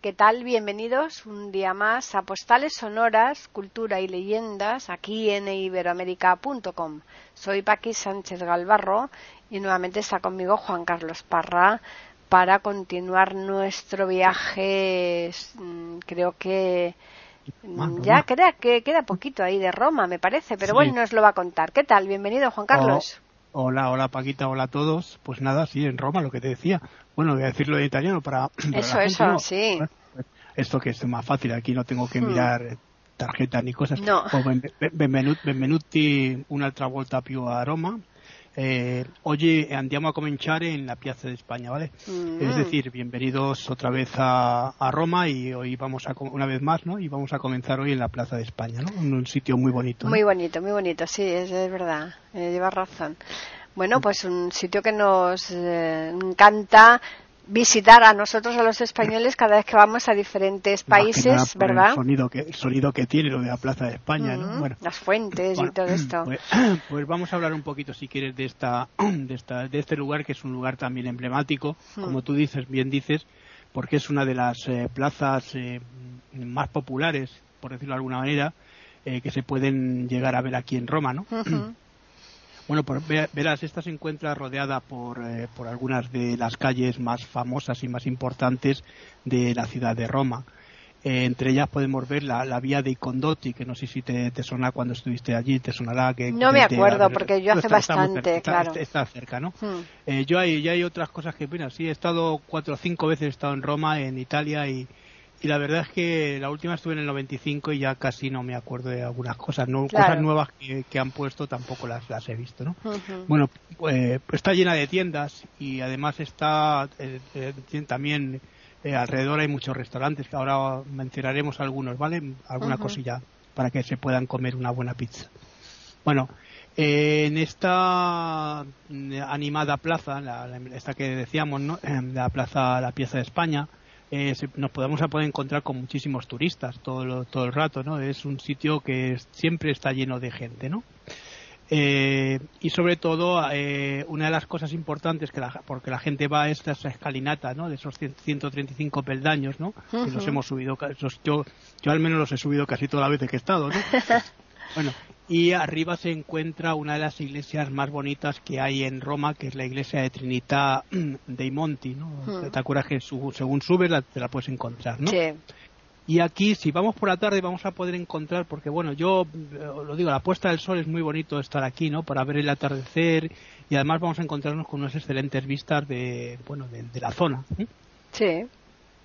¿Qué tal? Bienvenidos un día más a Postales Sonoras, Cultura y Leyendas aquí en iberoamérica.com. Soy Paqui Sánchez Galvarro y nuevamente está conmigo Juan Carlos Parra para continuar nuestro viaje. Mm, creo que mm, ya queda, que queda poquito ahí de Roma, me parece, pero bueno, nos lo va a contar. ¿Qué tal? Bienvenido, Juan Carlos. Oh, hola, hola Paquita, hola a todos. Pues nada, sí, en Roma, lo que te decía. Bueno, voy a decirlo en italiano para... eso, eso, sí. Esto que es más fácil, aquí no tengo que hmm. mirar tarjetas ni cosas. No. Pues benvenuti un'altra volta più a Roma. Eh, hoy andiamo a comenzar en la Piazza de España, ¿vale? Mm. Es decir, bienvenidos otra vez a, Roma y hoy vamos a, una vez más, ¿no? Y vamos a comenzar hoy en la Plaza de España, ¿no? En un sitio muy bonito. Muy bonito, muy bonito, sí, es, verdad, eh, lleva razón. Bueno, pues un sitio que nos eh, encanta visitar a nosotros, a los españoles, cada vez que vamos a diferentes países, ¿verdad? El sonido, que, el sonido que tiene lo de la Plaza de España, ¿no? Bueno, las fuentes y todo esto. Pues, pues, vamos a hablar un poquito, si quieres, de, esta, de, esta, de este lugar, que es un lugar también emblemático, como tú dices, bien dices, porque es una de las eh, plazas eh, más populares, por decirlo de alguna manera, eh, que se pueden llegar a ver aquí en Roma, ¿no? Bueno, pues verás, esta se encuentra rodeada por, eh, por algunas de las calles más famosas y más importantes de la ciudad de Roma. Eh, entre ellas podemos ver la, la, vía de Condotti, que no sé si te, te suena cuando estuviste allí, te sonará que... No me acuerdo, porque yo hace bastante, claro. Está, cerca, ¿no? Hmm. Eh, yo hay, ya hay otras cosas que, bueno, sí, he estado cuatro o cinco veces, he estado en Roma, en Italia, y, y la verdad es que la última estuve en el 95 y ya casi no me acuerdo de algunas cosas, no cosas nuevas que, han puesto tampoco las, las he visto, ¿no? Bueno, pues está llena de tiendas y además está eh, eh, también eh, alrededor hay muchos restaurantes que ahora mencionaremos algunos, ¿vale? Alguna cosilla para que se puedan comer una buena pizza. Bueno, en esta animada plaza, la, esta que decíamos, ¿no? La plaza, la pieza de España, eh, nos podemos poder encontrar con muchísimos turistas todo, todo el rato, ¿no? Es un sitio que siempre está lleno de gente, ¿no? Eh, y sobre todo, eh, una de las cosas importantes que la, porque la gente va a esta escalinata, ¿no? De esos 135 peldaños, ¿no? Que los hemos subido, yo, yo al menos los he subido casi toda la vez que he estado, ¿no? bueno, y arriba se encuentra una de las iglesias más bonitas que hay en Roma, que es la iglesia de Trinità dei Monti, ¿no? Hmm. ¿Te acuerdas que según subes la, te la puedes encontrar, ¿no? Sí. Y aquí, si vamos por la tarde, vamos a poder encontrar, porque bueno, yo eh, lo digo, la puesta del sol es muy bonito estar aquí, ¿no? Para ver el atardecer y además vamos a encontrarnos con unas excelentes vistas de, bueno, de, la zona. Sí.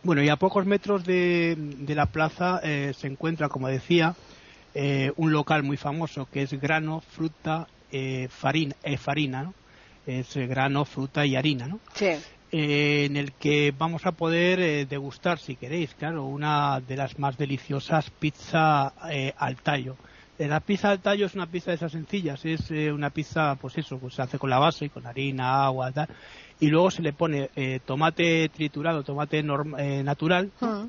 Bueno, y a pocos metros de, la plaza eh, se encuentra, como decía, eh, un local muy famoso que es grano, fruta, eh, farina, eh, farina, ¿no? Es grano, fruta y harina, ¿no? Sí. en el que vamos a poder degustar, si queréis, claro, una de las más deliciosas pizza al tallo. La pizza al tallo es una pizza de esas sencillas, es una pizza, pues eso, pues se hace con la base, con harina, agua, tal, y luego se le pone tomate triturado, tomate natural, mm.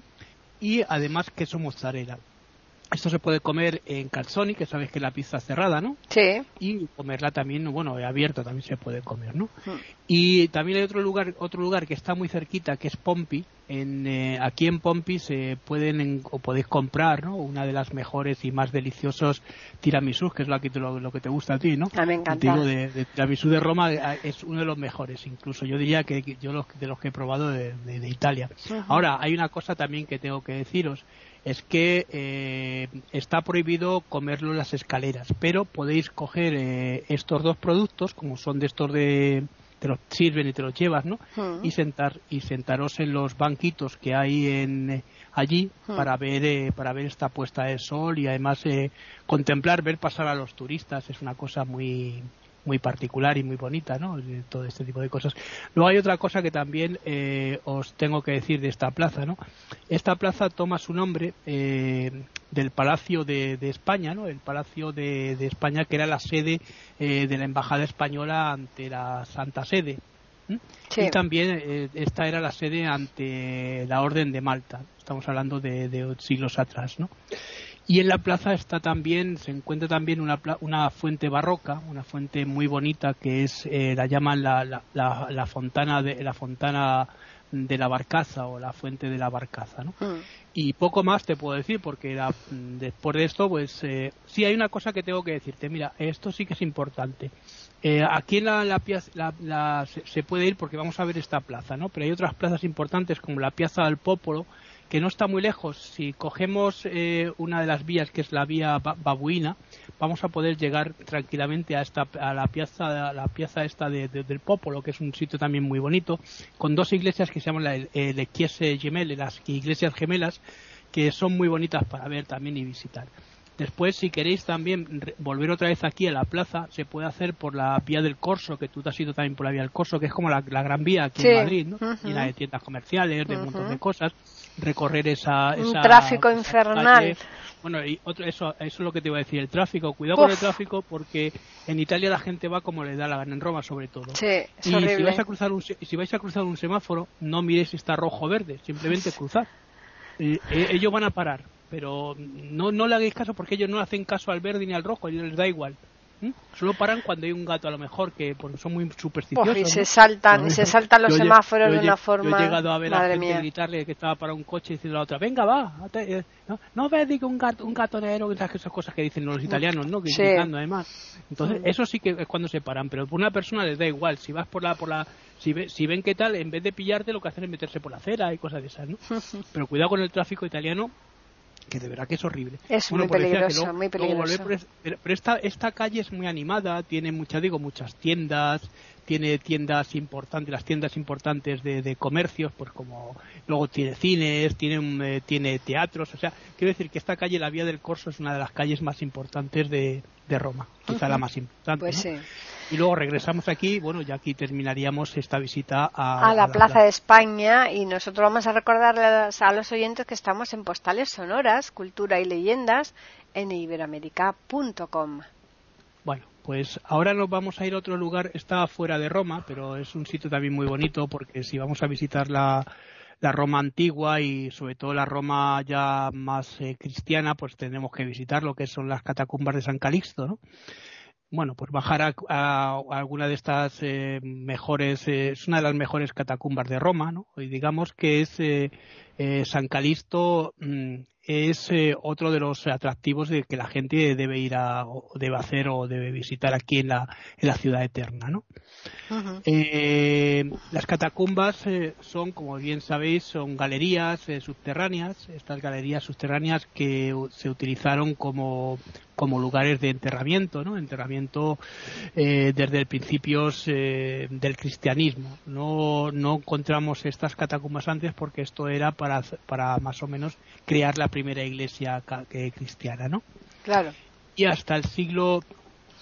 y además queso mozzarella. Esto se puede comer en calzoni, que sabes que es la pizza cerrada, ¿no? Sí. Y comerla también, bueno, abierto también se puede comer, ¿no? Hmm. Y también hay otro lugar, otro lugar que está muy cerquita, que es Pompi. En, eh, aquí en Pompi se pueden o podéis comprar, ¿no? Una de las mejores y más deliciosos tiramisús, que es lo que, te, lo, que te gusta a ti, ¿no? A me encanta. de, de, tiramisú de Roma eh, es uno de los mejores, incluso yo diría que yo los, de los que he probado de, Italia. Ahora, hay una cosa también que tengo que deciros es que eh, está prohibido comerlo en las escaleras, pero podéis coger eh, estos dos productos, como son de estos de te los sirven y te los llevas, ¿no? Hmm. Y sentar y sentaros en los banquitos que hay en eh, allí hmm. para ver para ver esta puesta de sol y además contemplar ver pasar a los turistas es una cosa muy muy particular y muy bonita, ¿no? Todo este tipo de cosas. Luego hay otra cosa que también eh, os tengo que decir de esta plaza, ¿no? Esta plaza toma su nombre eh, del Palacio de, España, ¿no? El Palacio de, España que era la sede eh, de la Embajada Española ante la Santa Sede. Y también esta era la sede ante la Orden de Malta. Estamos hablando de, de siglos atrás, ¿no? Y en la plaza está también, se encuentra también una, una fuente barroca, una fuente muy bonita que es, eh, la llaman la, la, la, fontana de la fontana de la barcaza o la fuente de la barcaza, ¿no? Mm. Y poco más te puedo decir porque después de esto, pues eh, sí hay una cosa que tengo que decirte. Mira, esto sí que es importante. Eh, aquí en la, la, se, puede ir porque vamos a ver esta plaza, ¿no? Pero hay otras plazas importantes como la Piazza del Popolo, que no está muy lejos. Si cogemos eh, una de las vías, que es la vía babuina, vamos a poder llegar tranquilamente a, esta, a la piazza, la piazza esta del Popolo, que es un sitio también muy bonito, con dos iglesias que se llaman la, Chiese Gemelle, las iglesias gemelas, que son muy bonitas para ver también y visitar. Después, si queréis también volver otra vez aquí a la plaza, se puede hacer por la vía del Corso, que tú te has ido también por la vía del Corso, que es como la, gran vía aquí en Madrid, ¿no? Llena de tiendas comerciales, de un montón de cosas. Recorrer esa. un tráfico infernal. Bueno, y otro, eso, eso es lo que te iba a decir, el tráfico. Cuidado con el tráfico porque en Italia la gente va como le da la gana, en Roma sobre todo. Sí, es y si vais, a cruzar un, si vais a cruzar un semáforo, no miréis si está rojo o verde, simplemente cruzar. Eh, ellos van a parar pero no, no le hagáis caso porque ellos no hacen caso al verde ni al rojo, ellos les da igual. Solo paran cuando hay un gato a lo mejor que porque son muy supersticiosos. y se saltan, se saltan los semáforos de una forma. Yo he llegado a ver a gente gritarle que estaba para un coche y decirle a la otra, venga va, eh, no, no ves que un gato, un gato negro, esas cosas que dicen los italianos, ¿no? Gritando además. Entonces, eso sí que es cuando se paran, pero por una persona les da igual, si vas por la, por la, si, si ven qué tal, en vez de pillarte lo que hacen es meterse por la acera y cosas de esas, ¿no? Pero cuidado con el tráfico italiano que de verdad que es horrible. Es muy peligroso, muy peligroso. pero, esta, esta calle es muy animada, tiene muchas, digo, muchas tiendas, tiene tiendas importantes, las tiendas importantes de, de comercios, pues como luego tiene cines, tiene, eh, tiene teatros, o sea, quiero decir que esta calle, la Vía del Corso, es una de las calles más importantes de, de Roma, quizá la más importante. Pues y luego regresamos aquí, bueno, ya aquí terminaríamos esta visita a, a la, Plaza de España y nosotros vamos a recordarles a los oyentes que estamos en Postales Sonoras, Cultura y Leyendas en iberoamérica.com. Bueno, pues ahora nos vamos a ir a otro lugar, está fuera de Roma, pero es un sitio también muy bonito porque si vamos a visitar la, la Roma antigua y sobre todo la Roma ya más eh, cristiana, pues tenemos que visitar lo que son las catacumbas de San Calixto, ¿no? Bueno, pues bajar a, alguna de estas eh, mejores, eh, es una de las mejores catacumbas de Roma, ¿no? Y digamos que es eh, San Calisto mm, es otro de los atractivos de que la gente debe ir a, o debe hacer o debe visitar aquí en la, en la ciudad eterna, ¿no? las catacumbas son, como bien sabéis, son galerías subterráneas, estas galerías subterráneas que se utilizaron como como lugares de enterramiento, ¿no? Enterramiento eh, desde principios eh, del cristianismo. No, no encontramos estas catacumbas antes porque esto era para, para más o menos crear la primera iglesia cristiana, ¿no? Claro. Y hasta el siglo,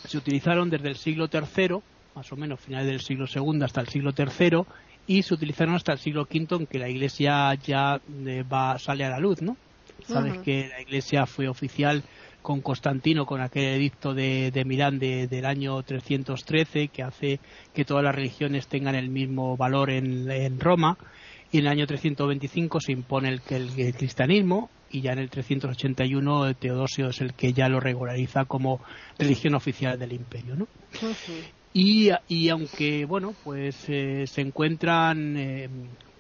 se utilizaron desde el siglo III, más o menos finales del siglo II hasta el siglo III, y se utilizaron hasta el siglo V en que la iglesia ya eh, va, sale a la luz, ¿no? Sabes que la iglesia fue oficial con Constantino, con aquel edicto de, de Milán del año 313, que hace que todas las religiones tengan el mismo valor en, Roma, y en el año 325 se impone el, el, cristianismo, y ya en el 381 Teodosio es el que ya lo regulariza como religión oficial del imperio. ¿no? y, y, aunque, bueno, pues eh, se encuentran eh,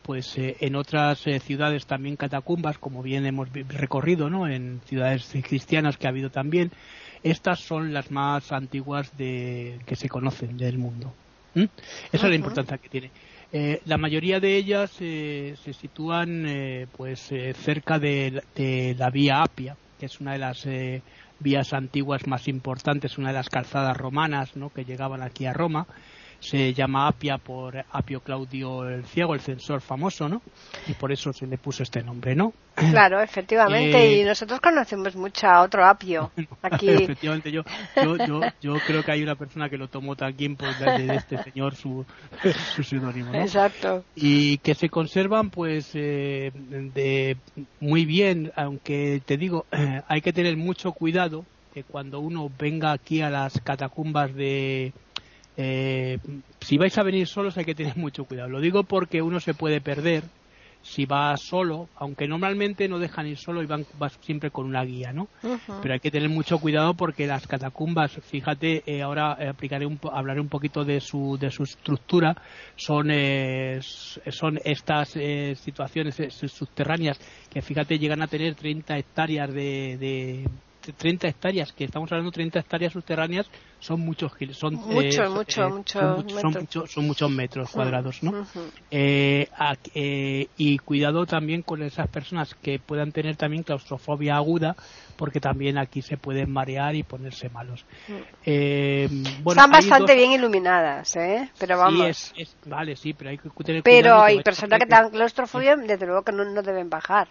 pues eh, en otras eh, ciudades también catacumbas, como bien hemos recorrido, ¿no? En ciudades cristianas que ha habido también. Estas son las más antiguas de, que se conocen del mundo. Esa es la importancia que tiene. Eh, la mayoría de ellas se sitúan pues cerca de, de, la vía Apia, que es una de las vías antiguas más importantes, una de las calzadas romanas ¿no? que llegaban aquí a Roma se llama Apia por Apio Claudio el Ciego, el censor famoso, ¿no? Y por eso se le puso este nombre, ¿no? Claro, efectivamente, eh, y nosotros conocemos mucho a otro Apio. Aquí. efectivamente, yo, yo, yo, creo que hay una persona que lo tomó también por de, este señor su, su seudónimo, Exacto. Y que se conservan, pues, eh, de muy bien, aunque te digo, hay que tener mucho cuidado que cuando uno venga aquí a las catacumbas de eh, si vais a venir solos hay que tener mucho cuidado. Lo digo porque uno se puede perder si va solo, aunque normalmente no dejan ir solo y van siempre con una guía, ¿no? Pero hay que tener mucho cuidado porque las catacumbas, fíjate, eh, ahora aplicaré un, hablaré un poquito de su de su estructura, son eh, son estas situaciones subterráneas que fíjate llegan a tener 30 hectáreas de 30 hectáreas, que estamos hablando de 30 hectáreas subterráneas, son muchos son mucho, mucho, mucho, son, muchos metros cuadrados, ¿no? Eh, eh, y cuidado también con esas personas que puedan tener también claustrofobia aguda, porque también aquí se pueden marear y ponerse malos. Eh, Están bastante bien iluminadas, ¿eh? Pero vamos. vale, sí, pero hay que tener Pero hay personas que tengan claustrofobia, desde luego que no deben bajar.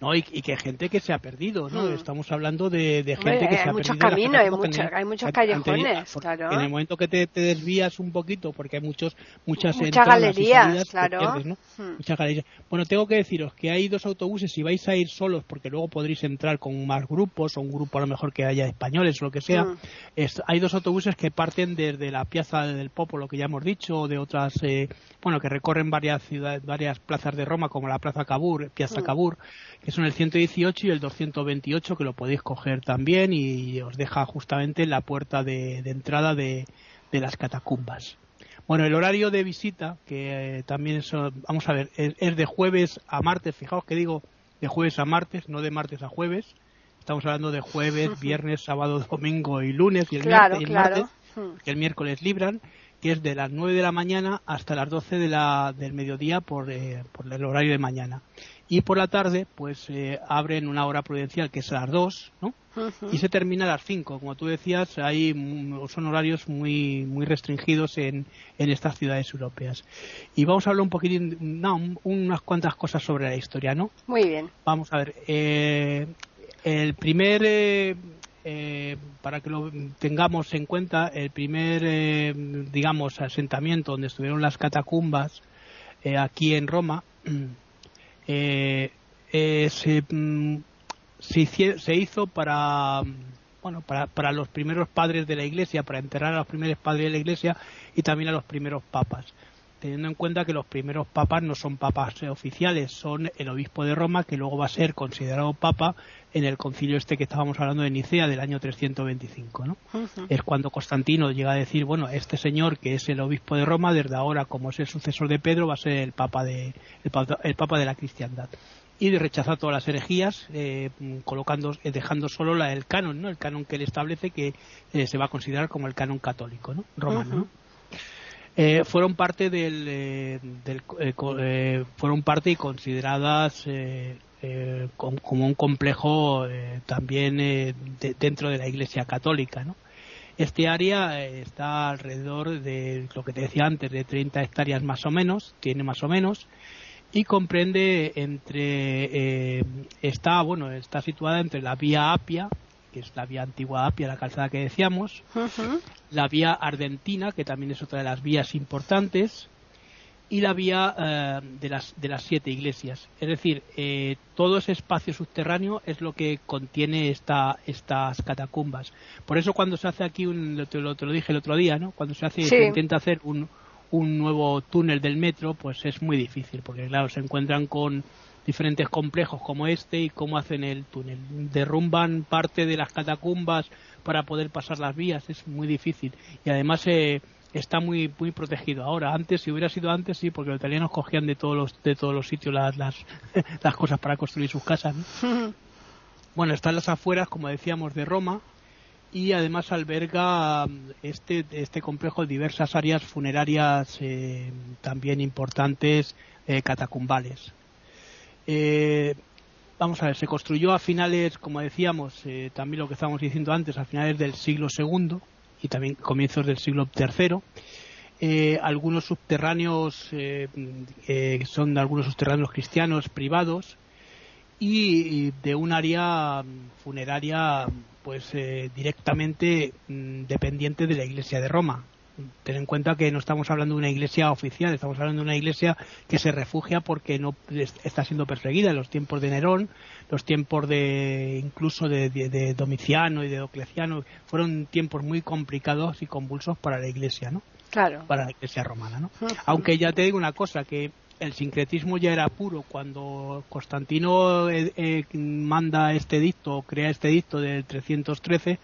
¿No? Y, que gente que se ha perdido, ¿no? Hmm. Estamos hablando de, gente que se ha perdido. Caminos, hay, muchos, hay muchos callejones, claro. En el momento que te, desvías un poquito, porque hay muchos, muchas, muchas galerías, claro. Hmm. Muchas galerías. Bueno, tengo que deciros que hay dos autobuses, si vais a ir solos, porque luego podréis entrar con más grupos, o un grupo a lo mejor que haya españoles o lo que sea, hmm. hay dos autobuses que parten desde la Piazza del Popo, lo que ya hemos dicho, o de otras, eh, bueno, que recorren varias ciudades, varias plazas de Roma, como la Plaza Cabur, Piazza Cabur, que son el 118 y el 228 que lo podéis coger también y os deja justamente en la puerta de, entrada de, las catacumbas. Bueno, el horario de visita, que eh, también es, vamos a ver, es, de jueves a martes, fijaos que digo de jueves a martes, no de martes a jueves. Estamos hablando de jueves, viernes, sábado, domingo y lunes y el, martes, que el miércoles libran, que es de las 9 de la mañana hasta las 12 de la, del mediodía por, eh, por el horario de mañana y por la tarde pues eh, abren una hora prudencial que es a las 2 ¿no? y se termina a las 5 como tú decías hay son horarios muy muy restringidos en, en estas ciudades europeas y vamos a hablar un poquitín no, unas cuantas cosas sobre la historia ¿no? muy bien vamos a ver eh, el primer eh, para que lo tengamos en cuenta, el primer, digamos, asentamiento donde estuvieron las catacumbas aquí en Roma eh, eh, mm, se, se, hizo para bueno para, para los primeros padres de la iglesia para enterrar a los primeros padres de la iglesia y también a los primeros papas teniendo en cuenta que los primeros papas no son papas oficiales, son el obispo de Roma, que luego va a ser considerado papa en el concilio este que estábamos hablando de Nicea del año 325. ¿no? Es cuando Constantino llega a decir, bueno, este señor que es el obispo de Roma, desde ahora, como es el sucesor de Pedro, va a ser el papa de, el, papa, de la cristiandad y rechaza todas las herejías, eh, colocando, eh, dejando solo la, el canon, ¿no? El canon que él establece que eh, se va a considerar como el canon católico, ¿no? Romano. Eh, fueron parte del, eh, eh, fueron parte y consideradas como, un complejo también dentro de la Iglesia Católica, ¿no? Este área está alrededor de lo que te decía antes, de 30 hectáreas más o menos, tiene más o menos, y comprende entre, está, bueno, está situada entre la vía Apia, que es la vía antigua Apia, la calzada que decíamos, la vía Argentina, que también es otra de las vías importantes, y la vía eh, de, las, de las siete iglesias. Es decir, eh, todo ese espacio subterráneo es lo que contiene esta, estas catacumbas. Por eso cuando se hace aquí, un, te, lo, te lo dije el otro día, ¿no? cuando se, hace, se intenta hacer un, un nuevo túnel del metro, pues es muy difícil, porque claro, se encuentran con diferentes complejos como este y cómo hacen el túnel. Derrumban parte de las catacumbas para poder pasar las vías, es muy difícil. Y además eh, está muy muy protegido. Ahora, antes, si hubiera sido antes, sí, porque los italianos cogían de todos los, de todos los sitios las, las, las cosas para construir sus casas. bueno, están las afueras, como decíamos, de Roma, y además alberga mm, este, este complejo diversas áreas funerarias eh, también importantes eh, catacumbales. Eh, vamos a ver, se construyó a finales, como decíamos, eh, también lo que estábamos diciendo antes, a finales del siglo II y también comienzos del siglo III. eh, algunos subterráneos son algunos subterráneos cristianos privados y, de un área funeraria pues directamente mm, dependiente de la Iglesia de Roma ten en cuenta que no estamos hablando de una iglesia oficial, estamos hablando de una iglesia que se refugia porque no está siendo perseguida en los tiempos de Nerón, los tiempos de incluso de, Domiciano y de Diocleciano, fueron tiempos muy complicados y convulsos para la iglesia, ¿no? Claro. Para la iglesia romana, ¿no? Aunque ya te digo una cosa, que el sincretismo ya era puro cuando Constantino eh, eh, manda este dicto, crea este dicto del 313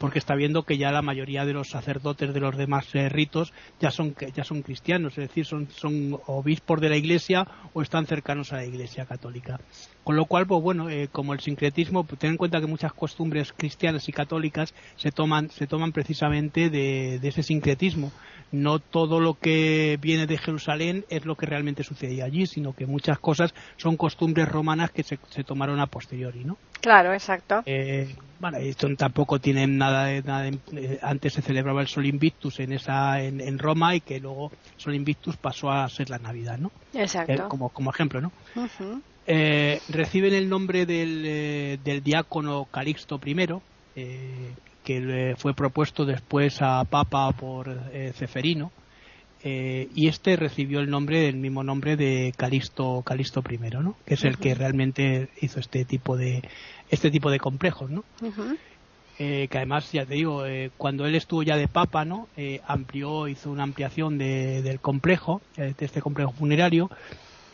porque está viendo que ya la mayoría de los sacerdotes de los demás eh, ritos ya son ya son cristianos, es decir, son, son obispos de la Iglesia o están cercanos a la Iglesia católica. Con lo cual, pues bueno, eh, como el sincretismo, pues, ten en cuenta que muchas costumbres cristianas y católicas se toman se toman precisamente de, ese sincretismo. No todo lo que viene de Jerusalén es lo que realmente sucedía allí, sino que muchas cosas son costumbres romanas que se, se tomaron a posteriori, ¿no? Claro, exacto. Eh, bueno, esto tampoco tiene nada, de, nada eh, antes se celebraba el Sol Invictus en esa en, Roma y que luego Sol Invictus pasó a ser la Navidad, ¿no? Exacto. Eh, como, como ejemplo, ¿no? reciben el nombre del, del diácono Calixto I, que fue propuesto después a Papa por Ceferino. Y este recibió el nombre del mismo nombre de Calixto Calixto I, ¿no? que es el que realmente hizo este tipo de este tipo de complejos, ¿no? Eh, que además, ya te digo, eh, cuando él estuvo ya de papa, ¿no? Eh, amplió, hizo una ampliación del complejo, de este complejo funerario,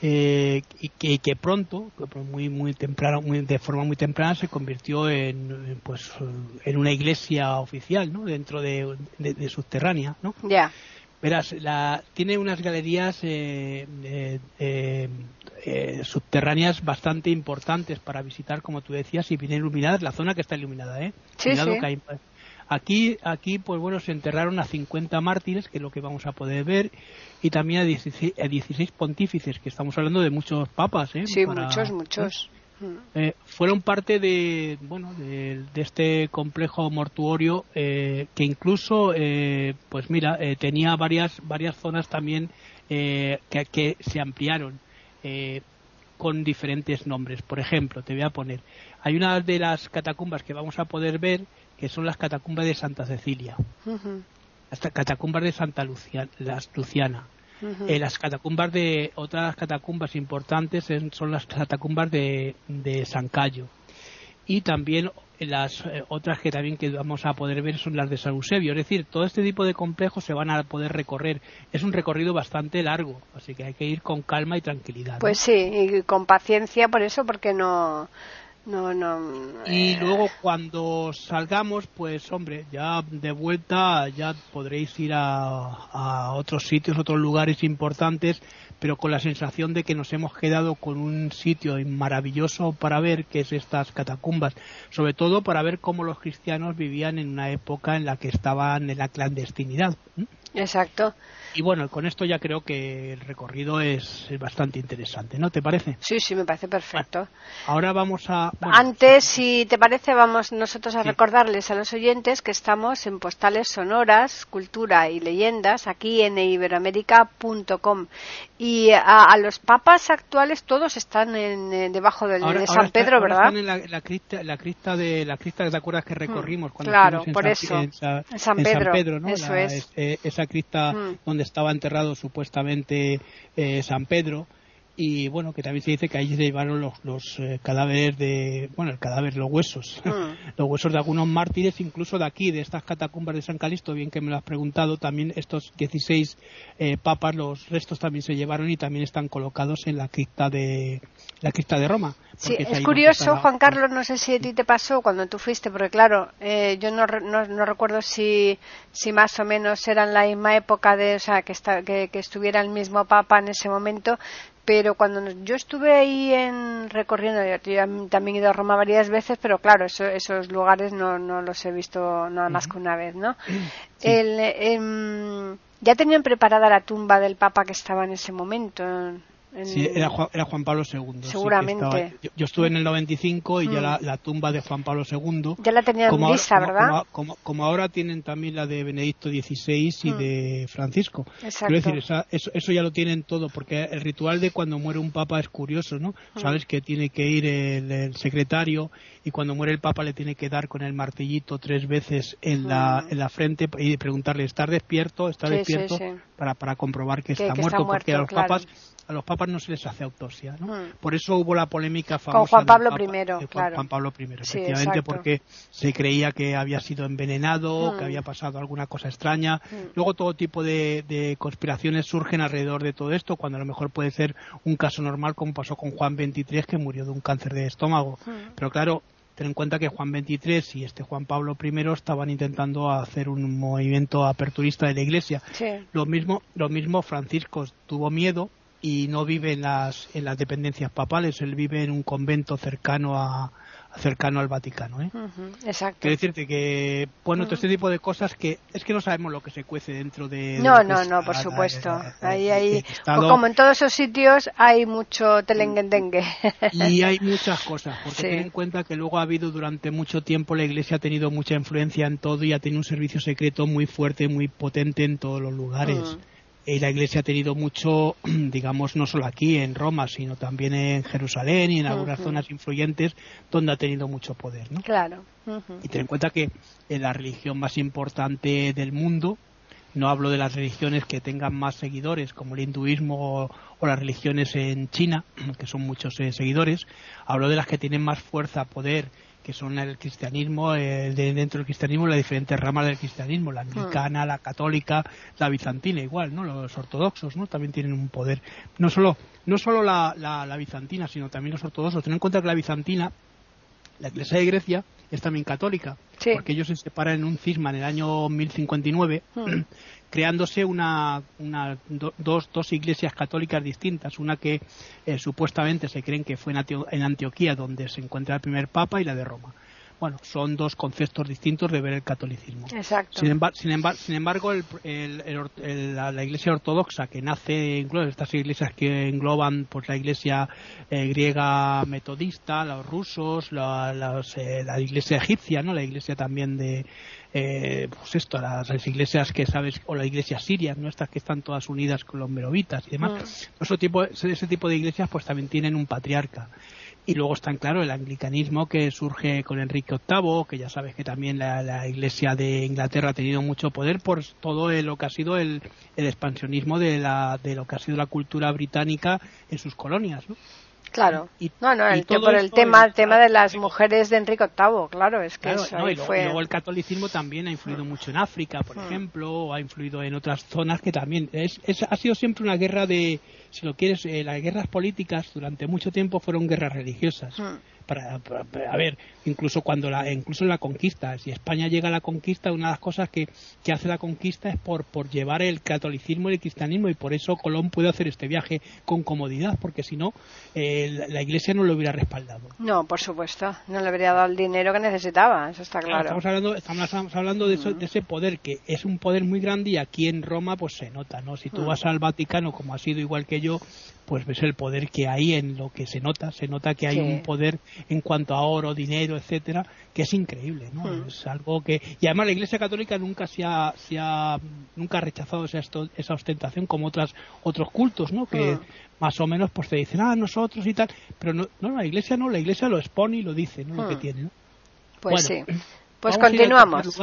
y que, pronto, muy muy temprano, muy, de forma muy temprana, se convirtió en, pues, en una iglesia oficial, ¿no? Dentro de, subterránea, ¿no? Ya. Verás, la, tiene unas galerías eh, eh, eh, subterráneas bastante importantes para visitar, como tú decías, y bien iluminadas. La zona que está iluminada, ¿eh? Sí, aquí, aquí, pues bueno, se enterraron a 50 mártires, que es lo que vamos a poder ver, y también a 16, pontífices, que estamos hablando de muchos papas, ¿eh? Sí, muchos, muchos. Eh, fueron parte de bueno de, este complejo mortuorio eh, que incluso eh, pues mira tenía varias varias zonas también que, que, se ampliaron con diferentes nombres. Por ejemplo te voy a poner hay una de las catacumbas que vamos a poder ver que son las catacumbas de Santa Cecilia. Las catacumbas de Santa las Luciana eh, las catacumbas de otras catacumbas importantes son las catacumbas de, San Cayo y también las eh, otras que también que vamos a poder ver son las de San Eusebio. Es decir, todo este tipo de complejos se van a poder recorrer. Es un recorrido bastante largo, así que hay que ir con calma y tranquilidad. Pues sí, y con paciencia por eso, porque no no, no. Y eh. luego cuando salgamos, pues hombre, ya de vuelta ya podréis ir a, a, otros sitios, otros lugares importantes, pero con la sensación de que nos hemos quedado con un sitio maravilloso para ver, que es estas catacumbas, sobre todo para ver cómo los cristianos vivían en una época en la que estaban en la clandestinidad. Exacto. Y bueno, con esto ya creo que el recorrido es, bastante interesante, ¿no? ¿Te parece? Sí, sí, me parece perfecto. ahora vamos a... Antes, si te parece, vamos nosotros a recordarles a los oyentes que estamos en postales sonoras, cultura y leyendas aquí en iberoamérica.com. Y a, los papas actuales todos están en, debajo del, de San Pedro, ¿verdad? Están en la, crista, la crista de la crista, ¿te acuerdas que mm, recorrimos cuando claro, por eso. En, San, Pedro, ¿no? Eso es. Eh, esa crista mm. donde estaba enterrado supuestamente eh, San Pedro y bueno que también se dice que ahí se llevaron los, los eh, cadáveres de bueno el cadáver los huesos mm. los huesos de algunos mártires incluso de aquí de estas catacumbas de San Calisto bien que me lo has preguntado también estos 16 eh, papas los restos también se llevaron y también están colocados en la cripta de la cripta de Roma Sí, es curioso, Juan Carlos, no sé si a ti te pasó cuando tú fuiste, porque claro, eh, yo no, no, recuerdo si, si más o menos era en la misma época de, o sea, que, que, estuviera el mismo Papa en ese momento, pero cuando yo estuve ahí en recorriendo, yo, también he ido a Roma varias veces, pero claro, esos lugares no, no los he visto nada más que una vez, ¿no? El, em, ya tenían preparada la tumba del Papa que estaba en ese momento Sí, era Juan, Pablo II. Seguramente. yo, estuve en el 95 y ya mm. la, tumba de Juan Pablo II. Ya la tenían como vista, ¿verdad? Como, ahora tienen también la de Benedicto XVI y mm. de Francisco. Exacto. decir, eso, ya lo tienen todo, porque el ritual de cuando muere un papa es curioso, ¿no? Mm. Sabes que tiene que ir el, secretario y cuando muere el papa le tiene que dar con el martillito tres veces en, la, en la frente y preguntarle, ¿estás despierto? ¿Estás despierto? Para, para comprobar que, está, muerto, porque a los papas a los papas no se les hace autopsia. ¿no? Hmm. Por eso hubo la polémica famosa con Juan Pablo I, Juan, Juan Pablo I, efectivamente, porque se creía que había sido envenenado, que hmm. había pasado alguna cosa extraña. Hmm. Luego todo tipo de, conspiraciones surgen alrededor de todo esto, cuando a lo mejor puede ser un caso normal, como pasó con Juan XXIII, que murió de un cáncer de estómago. Pero claro, ten en cuenta que Juan XXIII y este Juan Pablo I estaban intentando hacer un movimiento aperturista de la Iglesia. Lo mismo, lo mismo Francisco tuvo miedo y no vive en las, en las dependencias papales, él vive en un convento cercano a, cercano al Vaticano. ¿eh? exacto. Quiero decirte que, bueno, todo este tipo de cosas que es que no sabemos lo que se cuece dentro de. No, no, no, por supuesto. ahí, ahí, como en todos esos sitios, hay mucho telenguendengue. Y hay muchas cosas, porque ten en cuenta que luego ha habido durante mucho tiempo la Iglesia ha tenido mucha influencia en todo y ha tenido un servicio secreto muy fuerte, muy potente en todos los lugares y la Iglesia ha tenido mucho, digamos, no solo aquí en Roma, sino también en Jerusalén y en algunas zonas influyentes donde ha tenido mucho poder, ¿no? Claro. Y ten en cuenta que en la religión más importante del mundo, no hablo de las religiones que tengan más seguidores, como el hinduismo o, las religiones en China, que son muchos eh, seguidores, hablo de las que tienen más fuerza, poder que son el cristianismo, de, dentro del cristianismo, las diferentes ramas del cristianismo, la anglicana, la católica, la bizantina, igual, ¿no? Los ortodoxos, ¿no? También tienen un poder. No solo, no solo la, la, bizantina, sino también los ortodoxos. Ten en cuenta que la bizantina, la iglesia de Grecia, es también católica, porque ellos se separan en un cisma en el año 1059 creándose una, dos, dos iglesias católicas distintas, una que eh, supuestamente se creen que fue en, Antioquía donde se encuentra el primer papa y la de Roma. Bueno, son dos conceptos distintos de ver el catolicismo. Exacto. Sin, sin, embargo, la, iglesia ortodoxa que nace, estas iglesias que engloban pues la iglesia eh, griega metodista, los rusos, la, eh, la iglesia egipcia, no, la iglesia también de eh, pues esto, las, iglesias que sabes, o la iglesia siria, ¿no? Estas que están todas unidas con los merovitas y demás. Mm. Ese, tipo, ese tipo de iglesias pues también tienen un patriarca. Y luego está, claro, el anglicanismo que surge con Enrique VIII, que ya sabes que también la, Iglesia de Inglaterra ha tenido mucho poder por todo lo que ha sido el, el expansionismo de, la, de lo que ha sido la cultura británica en sus colonias. ¿no? Claro. Y, no, no, por el tema, tema de las mujeres de Enrique VIII, claro, es que eso y luego, el catolicismo también ha influido mm. mucho en África, por mm. ejemplo, o ha influido en otras zonas que también es, ha sido siempre una guerra de, si lo quieres, eh, las guerras políticas durante mucho tiempo fueron guerras religiosas. Mm para, a ver, incluso cuando la, incluso en la conquista, si España llega a la conquista, una de las cosas que, que hace la conquista es por, por llevar el catolicismo y el cristianismo y por eso Colón puede hacer este viaje con comodidad, porque si no, eh, la, Iglesia no lo hubiera respaldado. No, por supuesto, no le habría dado el dinero que necesitaba, eso está claro. estamos hablando, estamos hablando de, de, ese poder que es un poder muy grande y aquí en Roma pues se nota, ¿no? Si tú vas al Vaticano, como ha sido igual que yo, pues ves el poder que hay en lo que se nota, se nota que hay un poder en cuanto a oro, dinero, etcétera, que es increíble, ¿no? Hmm. Es algo que y además la Iglesia Católica nunca se ha, se ha nunca ha rechazado esa, esa ostentación como otras otros cultos, ¿no? Que hmm. más o menos pues te dicen, "Ah, nosotros y tal", pero no, no la Iglesia no, la Iglesia lo expone y lo dice, ¿no? Lo que hmm. tiene, ¿no? Pues sí. Pues continuamos.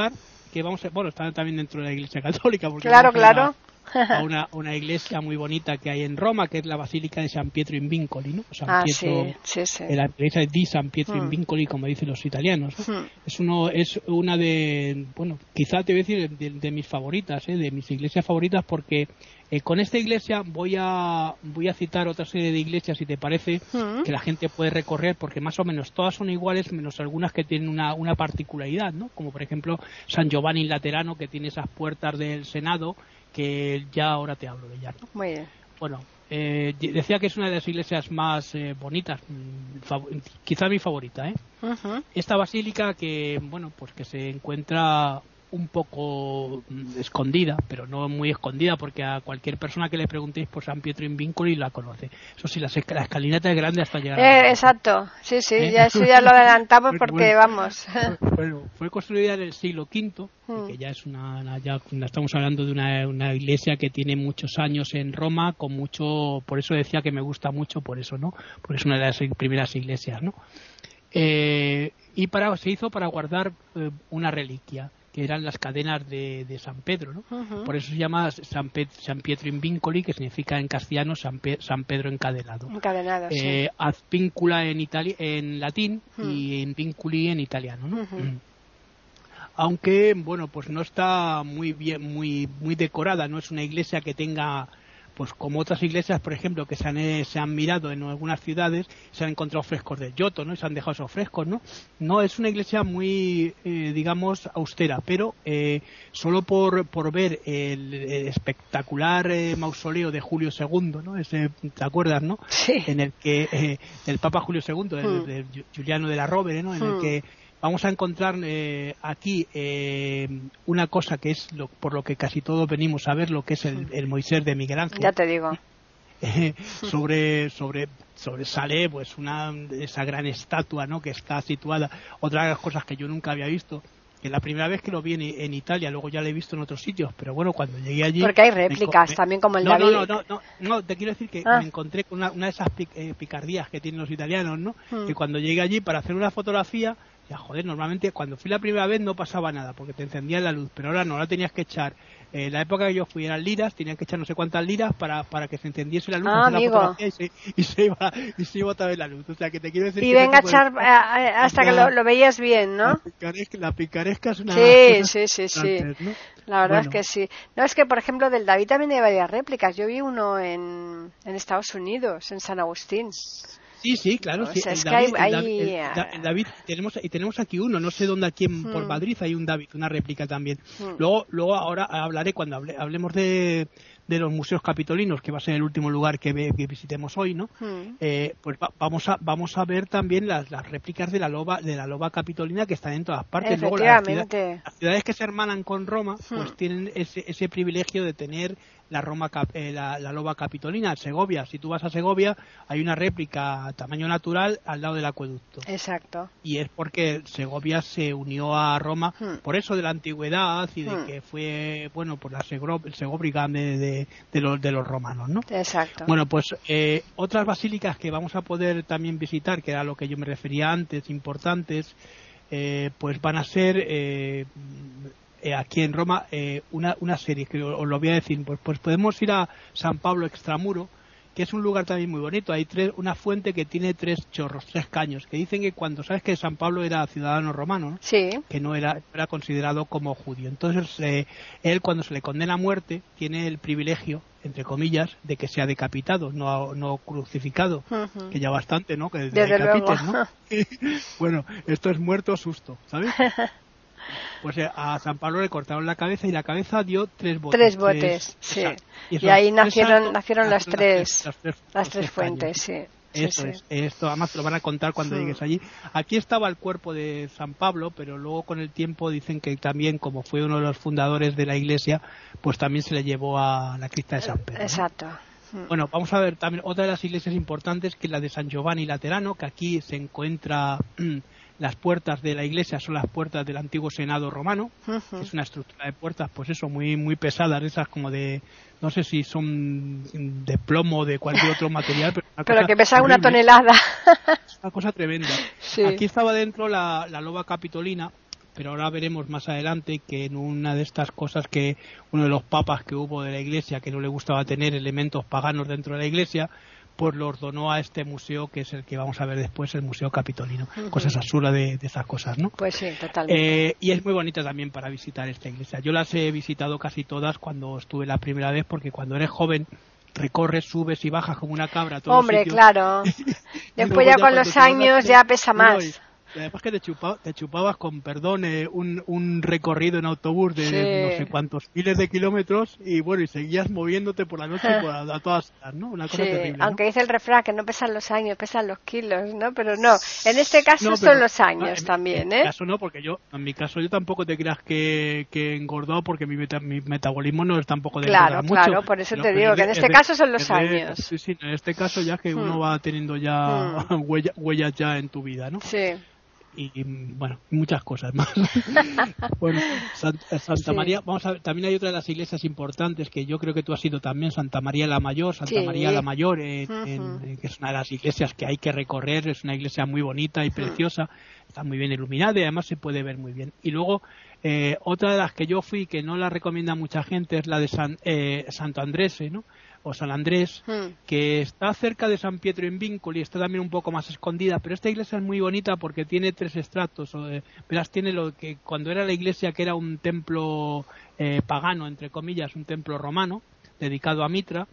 que vamos a, bueno, está también dentro de la Iglesia Católica porque Claro, claro a una, una, iglesia muy bonita que hay en Roma, que es la Basílica de San Pietro in Vincoli, ¿no? San ah, Pietro, sí, sí, La iglesia di San Pietro in mm. Vincoli, como dicen los italianos. Mm. Es, uno, es una de, bueno, quizá te voy a decir de, mis favoritas, ¿eh? de mis iglesias favoritas, porque eh, con esta iglesia voy a, voy a citar otra serie de iglesias, si te parece, mm. que la gente puede recorrer, porque más o menos todas son iguales, menos algunas que tienen una, una particularidad, ¿no? Como por ejemplo San Giovanni Laterano, que tiene esas puertas del Senado, que ya ahora te hablo de ella. Muy bien. Bueno, eh, decía que es una de las iglesias más eh, bonitas, mm, quizá mi favorita. ¿eh? Esta basílica que, bueno, pues que se encuentra un poco mm, escondida, pero no muy escondida, porque a cualquier persona que le preguntéis por San Pietro in Vincoli la conoce. Eso sí, la, escalinata es grande hasta llegar eh, Exacto, sí, sí, ¿Eh? ya, eso ya lo adelantamos porque vamos. Bueno, fue construida en el siglo V, hmm. que ya es una, ya estamos hablando de una, una, iglesia que tiene muchos años en Roma, con mucho, por eso decía que me gusta mucho, por eso, ¿no? Porque es una de las primeras iglesias, ¿no? Eh, y para, se hizo para guardar eh, una reliquia que eran las cadenas de, San Pedro, ¿no? Por eso se llama San, San, Pietro in Vincoli, que significa en castellano San, Pedro encadenado. Encadenado, eh, Ad vincula en, en latín y in vinculi en italiano, ¿no? Aunque, bueno, pues no está muy bien, muy, muy decorada, no es una iglesia que tenga pues como otras iglesias, por ejemplo, que se han, eh, se han mirado en algunas ciudades, se han encontrado frescos de Giotto, ¿no? Y se han dejado esos frescos, ¿no? No, es una iglesia muy, eh, digamos, austera, pero eh, solo por, por ver el, espectacular mausoleo de Julio II, ¿no? Ese, ¿te acuerdas, no? Sí. En el que, el Papa Julio II, hmm. de, Juliano de la Rovere, ¿no? En el hmm. que vamos a encontrar eh, aquí eh, una cosa que es lo, por lo que casi todos venimos a ver, lo que es el, Moisés de Miguel Ángel. Ya te digo. Eh, sobre sobre sobresale pues una esa gran estatua no que está situada otra de las cosas que yo nunca había visto que la primera vez que lo vi en, Italia luego ya lo he visto en otros sitios pero bueno cuando llegué allí porque hay réplicas también como el no, David no, no, no, no, te quiero decir que ah. me encontré con una, una de esas picardías que tienen los italianos no hmm. que cuando llegué allí para hacer una fotografía ya, joder, normalmente cuando fui la primera vez no pasaba nada porque te encendía la luz, pero ahora no, ahora tenías que echar. En la época que yo fui eran liras, tenían que echar no sé cuántas liras para, para que se encendiese la luz ah, amigo. y, se, y, se, iba, y se iba otra vez la luz. O sea, que te quiero decir. Y venga a echar hasta que lo, veías bien, ¿no? La picaresca, es una. Sí, sí, sí, sí. La verdad es que sí. No, es que por ejemplo del David también hay varias réplicas. Yo vi uno en, en Estados Unidos, en San Agustín. Sí, sí, claro. sí. es David, que hay, David, tenemos, y tenemos aquí uno, no sé dónde aquí en, por hmm. Madrid hay un David, una réplica también. Hmm. Luego, luego ahora hablaré cuando hablemos de, de los museos capitolinos, que va a ser el último lugar que, visitemos hoy, ¿no? Hmm. Eh, pues vamos a vamos a ver también las, las réplicas de la loba de la loba capitolina que están en todas partes. Luego las, ciudades que se hermanan con Roma, pues tienen ese, ese privilegio de tener la, Roma, eh, la, loba capitolina. Segovia, si tú vas a Segovia, hay una réplica a tamaño natural al lado del acueducto. Exacto. Y es porque Segovia se unió a Roma hmm. por eso de la antigüedad y de hmm. que fue, bueno, por la Segobriga de, de, los, de los romanos, ¿no? Exacto. Bueno, pues eh, otras basílicas que vamos a poder también visitar, que era a lo que yo me refería antes, importantes, eh, pues van a ser eh, aquí en Roma eh, una, una serie que os lo voy a decir. Pues, pues podemos ir a San Pablo Extramuro, que es un lugar también muy bonito. Hay tres, una fuente que tiene tres chorros, tres caños, que dicen que cuando sabes que San Pablo era ciudadano romano, que no era, era considerado como judío. Entonces, eh, él cuando se le condena a muerte, tiene el privilegio, entre comillas, de que sea decapitado, no, no crucificado, que ya bastante, ¿no? Que decapites, ¿no? bueno, esto es muerto susto, ¿sabes? pues eh, a San Pablo le cortaron la cabeza y la cabeza dio tres botes. Tres botes, sí. Y, ahí nacieron, nacieron las tres, las tres, fuentes, sí. Eso es, esto además te lo van a contar cuando llegues allí. Aquí estaba el cuerpo de San Pablo, pero luego con el tiempo dicen que también, como fue uno de los fundadores de la iglesia, pues también se le llevó a la cripta de San Pedro. Exacto. Bueno, vamos a ver también otra de las iglesias importantes, que es la de San Giovanni Laterano, que aquí se encuentra las puertas de la iglesia son las puertas del antiguo Senado romano, que es una estructura de puertas, pues eso, muy muy pesadas, esas como de, no sé si son de plomo o de cualquier otro material, pero, que pesa una tonelada. una cosa tremenda. Aquí estaba dentro la, la loba capitolina, pero ahora veremos más adelante que en una de estas cosas que uno de los papas que hubo de la iglesia que no le gustaba tener elementos paganos dentro de la iglesia pues lo ordenó a este museo que es el que vamos a ver después, el Museo Capitolino. Cosas absurdas de, esas cosas, ¿no? Pues sí, totalmente. Eh, y es muy bonita también para visitar esta iglesia. Yo las he visitado casi todas cuando estuve la primera vez, porque cuando eres joven recorres, subes y bajas como una cabra. Hombre, claro. Después ya con los años ya pesa más. Además que te, te chupabas con perdón eh, un, un, recorrido en autobús de no sé cuántos miles de kilómetros y bueno y seguías moviéndote por la noche por a, todas no una cosa terrible aunque dice el refrán que no pesan los años pesan los kilos no pero no en este caso son los años también en eh caso no porque yo en mi caso yo tampoco te creas que, que engordó porque mi, mi metabolismo no es tampoco de claro mucho, claro por eso te digo que en este caso son los años. sí sí en este caso ya que uno hmm. va teniendo ya hmm. huellas ya en tu vida no sí y bueno, muchas cosas más. bueno, Santa, María, vamos a ver, también hay otra de las iglesias importantes que yo creo que tú has ido también, Santa María la Mayor, Santa María la Mayor, que es una de las iglesias que hay que recorrer, es una iglesia muy bonita y preciosa, está muy bien iluminada y además se puede ver muy bien. Y luego, eh, otra de las que yo fui, que no la recomienda mucha gente, es la de San, eh, Santo Andrés, ¿no? O San Andrés, hmm. que está cerca de San Pietro en Víncoli, está también un poco más escondida, pero esta iglesia es muy bonita porque tiene tres estratos. Eh, verás, tiene lo que cuando era la iglesia que era un templo eh, pagano, entre comillas, un templo romano, dedicado a Mitra,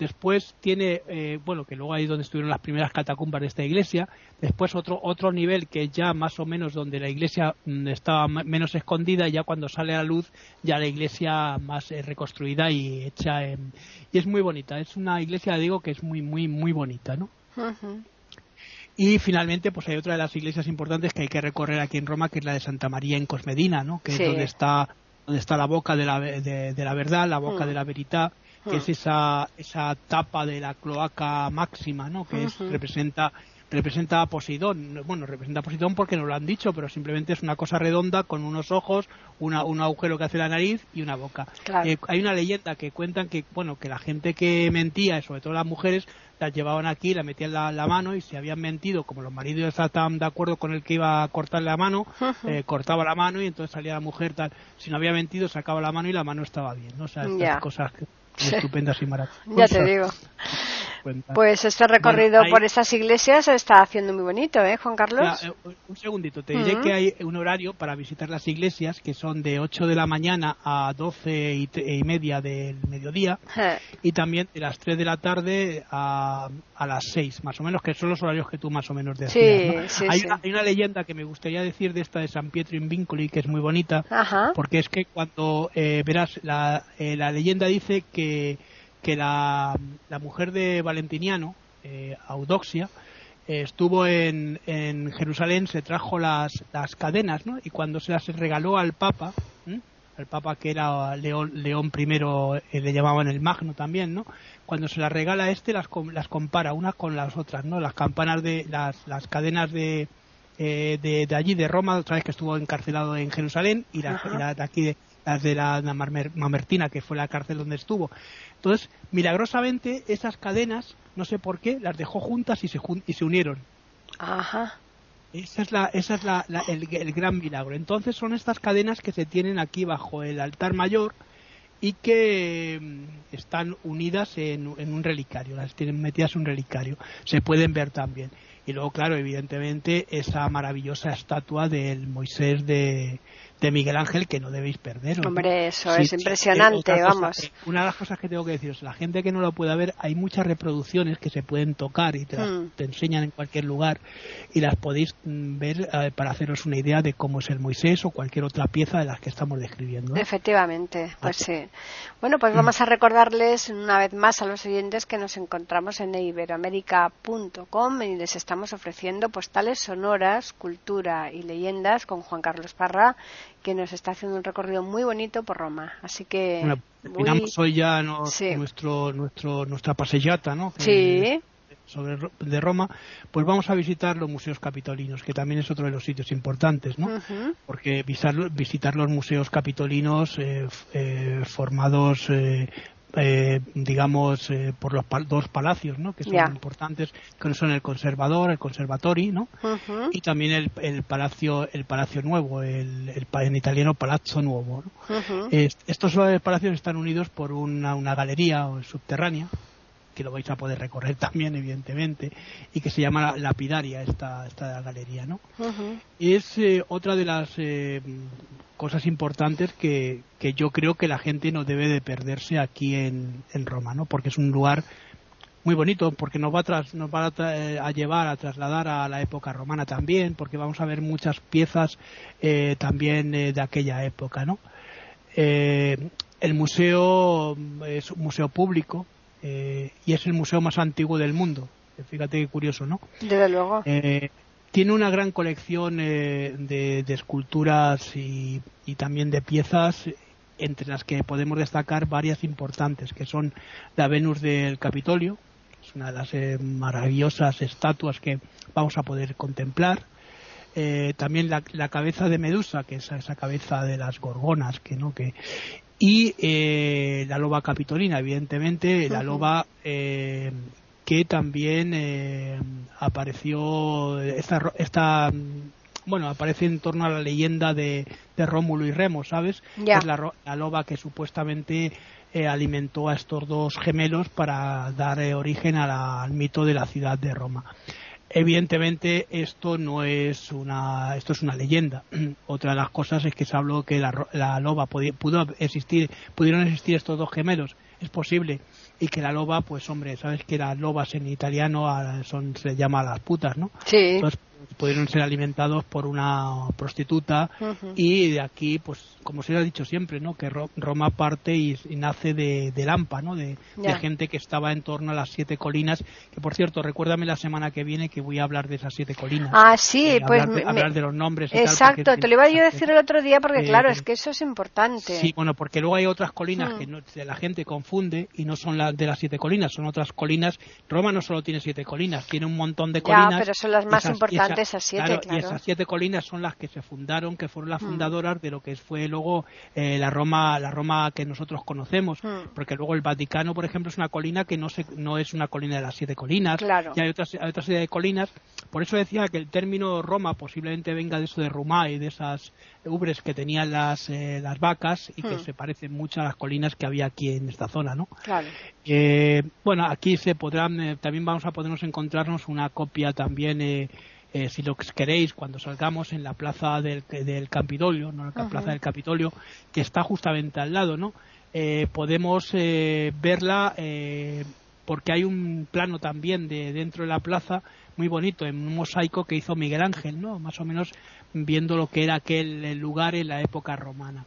Después tiene, eh, bueno, que luego ahí donde estuvieron las primeras catacumbas de esta iglesia. Después otro, otro nivel que ya más o menos donde la iglesia mm, estaba menos escondida y ya cuando sale a la luz ya la iglesia más eh, reconstruida y hecha en, y es muy bonita. Es una iglesia, digo, que es muy, muy, muy bonita, ¿no? Y finalmente, pues hay otra de las iglesias importantes que hay que recorrer aquí en Roma, que es la de Santa María en Cosmedina, ¿no? Que es donde está, donde está la boca de la, de, la verdad, la boca mm. de la veridad que es esa, esa tapa de la cloaca máxima, ¿no? Que es, representa representa a Poseidón. Bueno, representa a Poseidón porque nos lo han dicho, pero simplemente es una cosa redonda con unos ojos, una, un agujero que hace la nariz y una boca. Eh, hay una leyenda que cuentan que, bueno, que la gente que mentía, sobre todo las mujeres, las llevaban aquí, la metían la, la mano y si habían mentido, como los maridos estaban de acuerdo con el que iba a cortarle la mano, eh, cortaba la mano y entonces salía la mujer tal. Si no había mentido, sacaba la mano y la mano estaba bien, ¿no? O sea, estas cosas que estupendas y maravillosas. Ya te digo. Pues este recorrido por estas iglesias se está haciendo muy bonito, ¿eh, Juan Carlos? Eh, un segundito, te diré que hay un horario para visitar las iglesias que son de 8 de la mañana a 12 y, media del mediodía y también de las 3 de la tarde a, a, las 6, más o menos, que son los horarios que tú más o menos decías. Sí, hay, Una, leyenda que me gustaría decir de esta de San Pietro in Vincoli que es muy bonita, porque es que cuando eh, verás, la, eh, la leyenda dice que que la, la mujer de Valentiniano, eh, Audoxia, eh, estuvo en, en, Jerusalén, se trajo las, las cadenas, ¿no? Y cuando se las regaló al Papa, al Papa que era León, León I, eh, le llamaban el Magno también, ¿no? Cuando se las regala a este, las, las compara unas con las otras, ¿no? Las campanas de, las, las cadenas de, de, de, allí, de Roma, otra vez que estuvo encarcelado en Jerusalén, y las, de aquí de, las de la Mamertina, que fue la cárcel donde estuvo. Entonces, milagrosamente, esas cadenas, no sé por qué, las dejó juntas y se, y se unieron. Ajá. Esa es, la, esa es la, el, gran milagro. Entonces son estas cadenas que se tienen aquí bajo el altar mayor y que mm, están unidas en, en, un relicario, las tienen metidas en un relicario. Se pueden ver también. Y luego, claro, evidentemente, esa maravillosa estatua del Moisés de, de Miguel Ángel que no debéis perder. Hombre, eso es impresionante, vamos. una de las cosas que tengo que deciros, la gente que no lo pueda ver, hay muchas reproducciones que se pueden tocar y te, hmm. enseñan en cualquier lugar y las podéis mm, ver eh, para haceros una idea de cómo es el Moisés o cualquier otra pieza de las que estamos describiendo. Efectivamente, pues sí. Bueno, pues vamos a recordarles una vez más a los oyentes que nos encontramos en iberoamérica.com y les estamos ofreciendo postales sonoras, cultura y leyendas con Juan Carlos Parra que nos está haciendo un recorrido muy bonito por Roma. Así que. Bueno, hoy ya nuestro, nuestro, nuestra pasellata, ¿no? sí. Sobre, de Roma, pues vamos a visitar los museos capitolinos, que también es otro de los sitios importantes, ¿no? Porque visitar, visitar los museos capitolinos eh, eh, formados eh, eh, digamos, eh, por los dos palacios, ¿no? Que son importantes, que son el conservador, el conservatori, ¿no? Y también el, el, palacio, el palacio nuevo, el, el en italiano Palazzo Nuovo. estos palacios están unidos por una, una galería subterránea que lo vais a poder recorrer también, evidentemente, y que se llama Lapidaria, esta, esta galería, ¿no? Es eh, otra de las eh, cosas importantes que, que, yo creo que la gente no debe de perderse aquí en, en Roma, ¿no? Porque es un lugar muy bonito porque nos va, a, nos va a, llevar a trasladar a la época romana también, porque vamos a ver muchas piezas eh, también eh, de aquella época, ¿no? Eh, el museo es un museo público y es el museo más antiguo del mundo. Fíjate qué curioso, ¿no? Desde luego. tiene una gran colección de, esculturas y, y también de piezas entre las que podemos destacar varias importantes, que son la Venus del Capitolio, es una de las eh, maravillosas estatuas que vamos a poder contemplar. Eh, también la, cabeza de Medusa, que es esa cabeza de las gorgonas, que no que y eh, la loba capitolina, evidentemente, la loba que también apareció esta, esta bueno, aparece en torno a la leyenda de, Rómulo y Remo, ¿sabes? Es la, la, loba que supuestamente eh, alimentó a estos dos gemelos para dar eh, origen al mito de la ciudad de Roma. Evidentemente esto no es una esto es una leyenda. Otra de las cosas es que se habló que la, loba pudo existir, pudieron existir estos dos gemelos. Es posible y que la loba, pues hombre, sabes que las lobas en italiano son se llama las putas, ¿no? Sí pudieron ser alimentados por una prostituta y de aquí pues como se ha dicho siempre no que Roma parte y, nace de, de, Lampa no de, gente que estaba en torno a las siete colinas que por cierto recuérdame la semana que viene que voy a hablar de esas siete colinas. Ah sí eh, pues hablar, de, los nombres exacto te lo iba yo a decir el otro día porque claro es que eso es importante. Sí bueno porque luego hay otras colinas que la gente confunde y no son las de las siete colinas son otras colinas. Roma no solo tiene siete colinas tiene un montón de colinas pero son las más importantes esas siete, Y esas siete colinas son las que se fundaron, que fueron las mm. fundadoras de lo que fue luego eh, la Roma, la Roma que nosotros conocemos, mm. porque luego el Vaticano, por ejemplo, es una colina que no se, no es una colina de las siete colinas, y hay otras, hay otra serie de colinas. Por eso decía que el término Roma posiblemente venga de eso de Rumá y de esas ubres que tenían las, eh, las vacas y que mm. se parecen mucho a las colinas que había aquí en esta zona, ¿no? Claro. Eh, bueno, aquí se podrán, también vamos a podernos encontrarnos una copia también eh, si lo queréis, cuando salgamos en la plaza del, del Campidoglio, ¿no? la plaza del Capitolio, que está justamente al lado, ¿no? Eh, podemos eh, verla porque hay un plano también de dentro de la plaza muy bonito, en un mosaico que hizo Miguel Ángel, ¿no? Más o menos viendo lo que era aquel lugar en la época romana.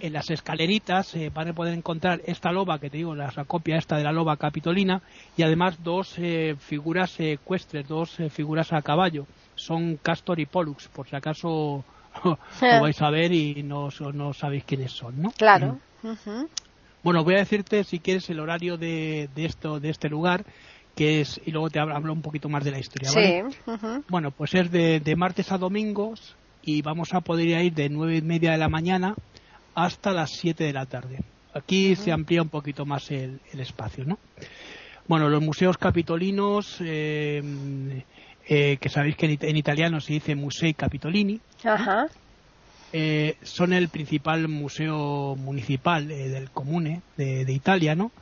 En las escaleritas van a poder encontrar esta loba, que te digo, la, copia esta de la loba capitolina, y además dos figuras ecuestres, dos figuras a caballo son Castor y Pollux, por si acaso lo vais a ver y no, no sabéis quiénes son, ¿no? Claro. Mm. Bueno, voy a decirte si quieres el horario de, de esto, de este lugar, que es y luego te hablo un poquito más de la historia. ¿vale? Bueno, pues es de, de, martes a domingos y vamos a poder ir de nueve y media de la mañana hasta las siete de la tarde. Aquí se amplía un poquito más el, el, espacio, ¿no? Bueno, los museos capitolinos eh, eh, que sabéis que en, italiano se dice Musei Capitolini. Eh, son el principal museo municipal eh, del comune de, Italia, ¿no?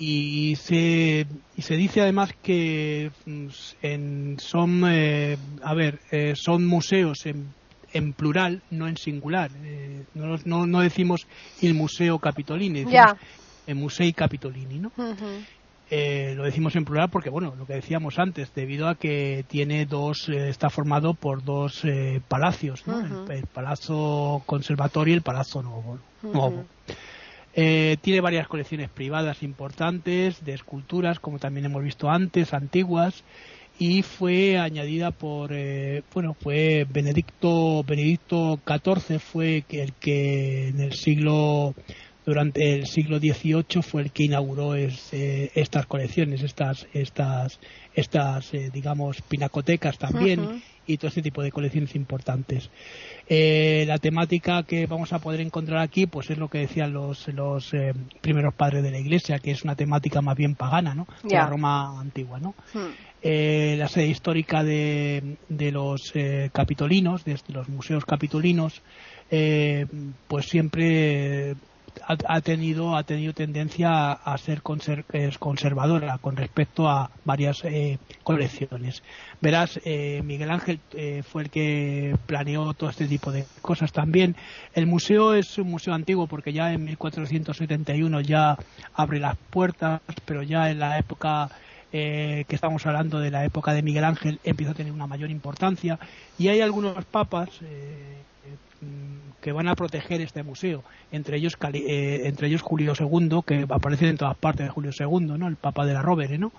y, se, y se dice además que mm, en, son, a ver, son museos en, en, plural, no en singular. No, no, no, decimos el Museo Capitolini, decimos el Musei Capitolini, ¿no? Eh, lo decimos en plural porque, bueno, lo que decíamos antes, debido a que tiene dos, eh, está formado por dos eh, palacios, el, Palazzo Conservatorio y el Palazzo Nuevo. tiene varias colecciones privadas importantes de esculturas, como también hemos visto antes, antiguas, y fue añadida por, bueno, fue Benedicto, Benedicto XIV fue el que en el siglo durante el siglo XVIII fue el que inauguró estas colecciones, estas, estas, estas eh, digamos, pinacotecas también y todo este tipo de colecciones importantes. Eh, la temática que vamos a poder encontrar aquí, pues es lo que decían los, los eh, primeros padres de la Iglesia, que es una temática más bien pagana, ¿no? De la Roma antigua, ¿no? Hmm. la sede histórica de, de los capitolinos, de los museos capitolinos, pues siempre ha, tenido ha tenido tendencia a, ser conservadora con respecto a varias eh, colecciones. Verás, eh, Miguel Ángel eh, fue el que planeó todo este tipo de cosas también. El museo es un museo antiguo porque ya en 1471 ya abre las puertas, pero ya en la época eh, que estamos hablando de la época de Miguel Ángel, empieza a tener una mayor importancia. Y hay algunos papas eh, que van a proteger este museo, entre ellos, eh, entre ellos Julio II, que aparece en todas partes de Julio II, ¿no? el Papa de la Rovere, ¿no?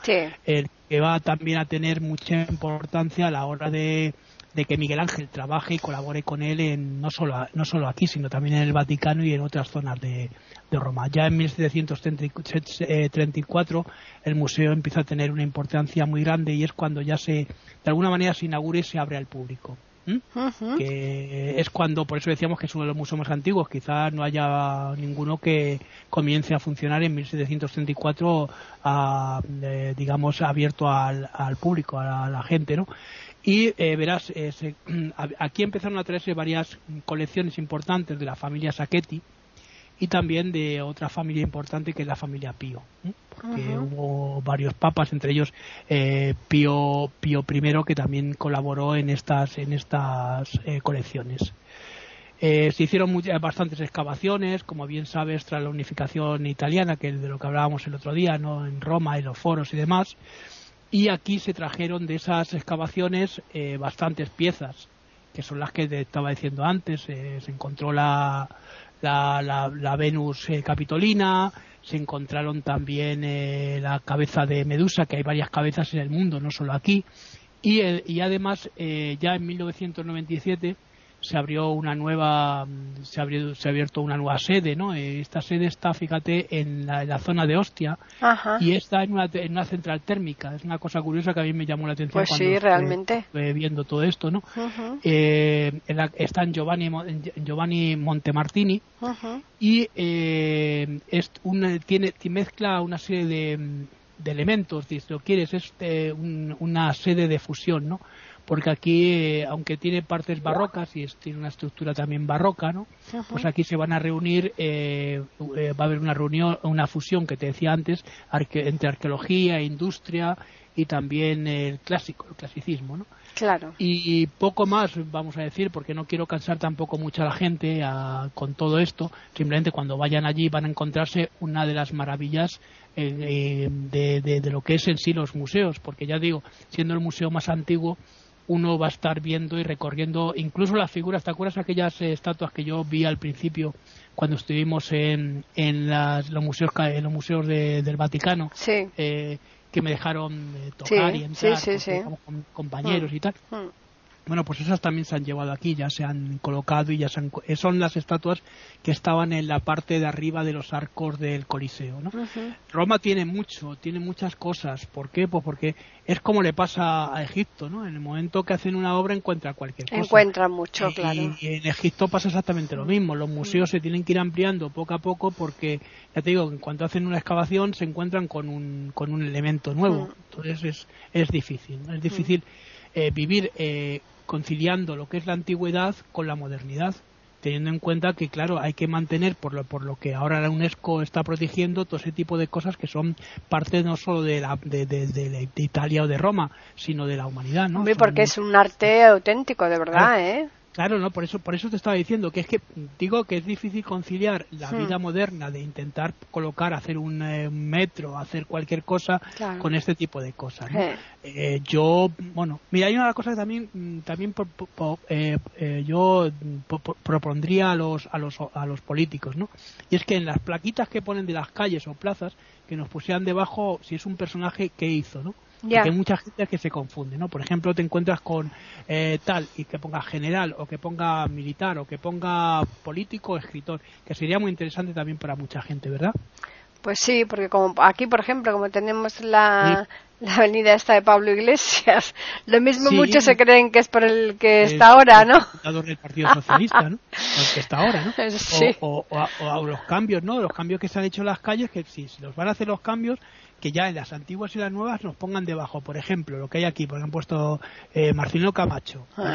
El que va también a tener mucha importancia a la hora de, que Miguel Ángel trabaje y colabore con él en, no, solo, no solo aquí, sino también en el Vaticano y en otras zonas de, de Roma. Ya en 1734 el museo empieza a tener una importancia muy grande y es cuando ya se, de alguna manera, se inaugura y se abre al público que es cuando, por eso decíamos que es uno de los museos más antiguos, quizás no haya ninguno que comience a funcionar en 1734, eh, digamos, abierto al, público, a la, gente, ¿no? Y eh, verás, eh, aquí empezaron a traerse varias colecciones importantes de la familia Sacchetti, y también de otra familia importante que es la familia Pío, porque hubo varios papas, entre ellos eh, Pío, Pío I, que también colaboró en estas, en estas eh, colecciones. Eh, se hicieron bastantes excavaciones, como bien sabes, tras la unificación italiana, que es de lo que hablábamos el otro día, ¿no? en Roma, en los foros y demás. Y aquí se trajeron de esas excavaciones bastantes piezas, que son las que te estaba diciendo antes. se encontró la, la, Venus eh, capitolina, se encontraron también eh, la cabeza de Medusa, que hay varias cabezas en el mundo, no solo aquí, y, eh, y además ya en 1997 se abrió una nueva se abrió se ha abierto una nueva sede no esta sede está fíjate en la, zona de Ostia. Y está en una, en una, central térmica. Es una cosa curiosa que a mí me llamó la atención pues cuando sí realmente. viendo todo esto no eh, está en Giovanni en Giovanni Montemartini. Y eh, es una, tiene mezcla una serie de, de elementos si lo quieres. Es eh, una sede de fusión no porque aquí, eh, aunque tiene partes barrocas y tiene una estructura también barroca, ¿no? Pues aquí se van a reunir, eh, eh, va a haber una reunión, una fusión que te decía antes, entre arqueología, industria y también el clásico, el clasicismo, ¿no? Claro. Y poco más vamos a decir, porque no quiero cansar tampoco mucho a la gente con todo esto. Simplemente cuando vayan allí van a encontrarse una de las maravillas de, de, lo que es en sí los museos, porque ya digo, siendo el museo más antiguo, uno va a estar viendo y recorriendo incluso las figuras. ¿Te acuerdas aquellas eh, estatuas que yo vi al principio cuando estuvimos en, en los museos en los museos del Vaticano? Sí. Eh, que me dejaron eh, tocar y entrar con compañeros mm. y tal. Mm. Bueno, pues esas también se han llevado aquí, ya se han colocado y ya se eh, son las estatuas que estaban en la parte de arriba de los arcos del Coliseo. ¿no? Roma tiene mucho, tiene muchas cosas. ¿Por qué? Pues porque es como le pasa a Egipto, ¿no? En el momento que hacen una obra encuentra cualquier cosa. Encuentra mucho, claro. Y en Egipto pasa exactamente lo mismo. Los museos se tienen que ir ampliando poco a poco porque, ya te digo, en cuanto hacen una excavación se encuentran con un, con un elemento nuevo. Entonces es, es difícil, Es difícil eh, vivir eh, conciliando lo que es la antigüedad con la modernidad, teniendo en cuenta que, claro, hay que mantener, por lo, por lo que ahora la UNESCO está protegiendo, todo ese tipo de cosas que son parte no solo de, la, de, de, Italia o de Roma, sino de la humanidad, ¿no? porque es un arte auténtico, de verdad, ¿eh? Claro, no, por eso, por eso te estaba diciendo que es que digo que es difícil conciliar la hmm. vida moderna de intentar colocar, hacer un eh, metro, hacer cualquier cosa con este tipo de cosas. Eh, yo, bueno, mira, hay una cosa que también, mm, también eh, yo propondría a los, a los, a los políticos, ¿no? Y es que en las plaquitas que ponen de las calles o plazas, que nos pusieran debajo si es un personaje que hizo, ¿no? Hay mucha gente que se confunde, ¿no? Por ejemplo, te encuentras con eh, tal y que ponga general o que ponga militar o que ponga político o escritor, que sería muy interesante también para mucha gente, ¿verdad? Pues sí, porque como aquí, por ejemplo, como tenemos la, la avenida esta de Pablo Iglesias, lo mismo muchos se creen que es por el que está ahora, ¿no? del Partido Socialista, ¿no? el que está ahora, ¿no? O, o, los cambios, ¿no? Los cambios que se han hecho en las calles, que si, si los van a hacer los cambios, que ya en las antiguas y las nuevas nos pongan debajo, por ejemplo, lo que hay aquí, porque han puesto eh, Marcelino Camacho, ah,